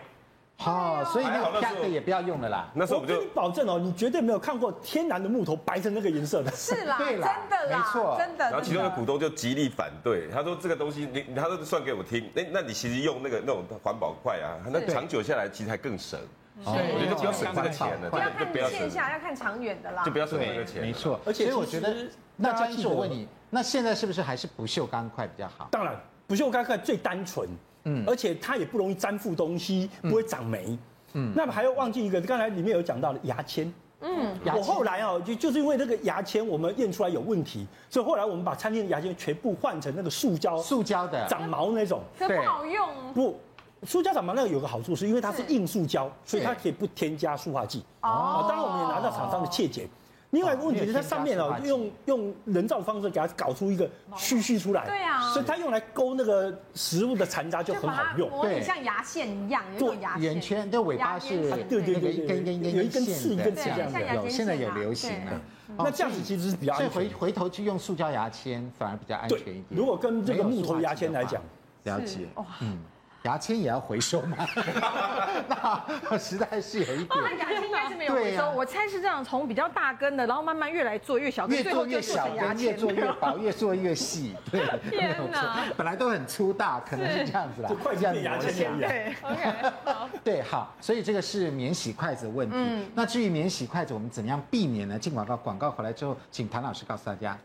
好，所以那个啪的也不要用了啦。那时候我跟你保证哦，你绝对没有看过天然的木头白成那个颜色的。(laughs) 是啦，对啦真的啦，没错，真的。然后其中的股东就极力反对，他说这个东西你，他说算给我听，那那你其实用那个那种环保筷啊，那长久下来其实还更省。所以我觉得就不要省这个钱了，就不要看线下，要看长远的啦。就不要省这个钱，没错。而且我觉得，那张医师，我问你，那现在是不是还是不锈钢块比较好？当然，不锈钢块最单纯，嗯，而且它也不容易粘附东西，不会长霉。嗯，那么还要忘记一个，刚才里面有讲到的牙签。嗯，我后来哦，就就是因为那个牙签我们验出来有问题，所以后来我们把餐厅的牙签全部换成那个塑胶，塑胶的长毛那种，这不好用。不，塑胶长毛那个有个好处，是因为它是硬塑胶，所以它可以不添加塑化剂。哦，当然我们也拿到厂商的切结。另外一个问题是它上面哦，用用人造方式给它搞出一个须须出来，对啊，所以它用来勾那个食物的残渣就很好用，对，像牙线一样，做牙圆圈，对尾巴是，对对对，一根一根一根有一根刺一根刺这样的，有现在也流行了。那这样子其实是比较安全，所以回回头去用塑胶牙签反而比较安全一点。如果跟这个木头牙签来讲，了解，嗯。牙签也要回收吗？(laughs) 那实在是有一点。牙签应该是没有回收，我猜是这样，从比较大根的，然后慢慢越来做越小，越做越小根，越做越薄，越做越细。(laughs) 对，天哪！本来都很粗大，可能是这样子啦。筷子跟牙签一样。对，OK，好。(laughs) 对，好，所以这个是免洗筷子的问题。那至于免洗筷子，我们怎么样避免呢？进广告，广告回来之后，请谭老师告诉大家。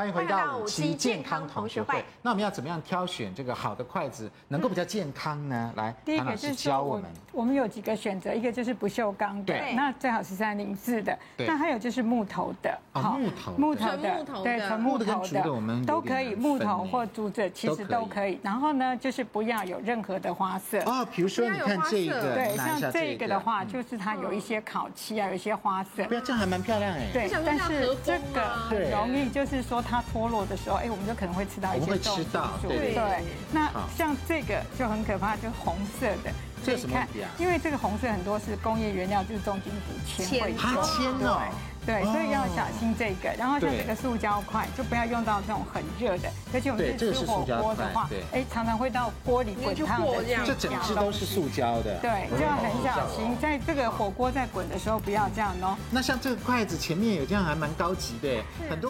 欢迎回到五期健康同学会。那我们要怎么样挑选这个好的筷子，能够比较健康呢？来，第一个是教我们，我们有几个选择，一个就是不锈钢的，对，那最好是三零四的，那还有就是木头的，好，木头，木头的，对，纯木头的，都可以，木头或竹子其实都可以。然后呢，就是不要有任何的花色。哦，比如说你看这个，对，像这个。的话，就是它有一些烤漆啊，有一些花色，不要这样还蛮漂亮哎，对，但是这个很容易就是说。它脱落的时候，哎，我们就可能会吃到一些重金属。对对。那像这个就很可怕，就是红色的。这是什么啊？因为这个红色很多是工业原料，就是重金属铅会它铅哦。对，所以要小心这个。然后像这个塑胶块，就不要用到这种很热的。而且我们是吃火锅的话，哎，常常会到锅里滚烫的。这整只都是塑胶的。对，就要很小心，在这个火锅在滚的时候不要这样哦。那像这个筷子前面有这样还蛮高级的，很多。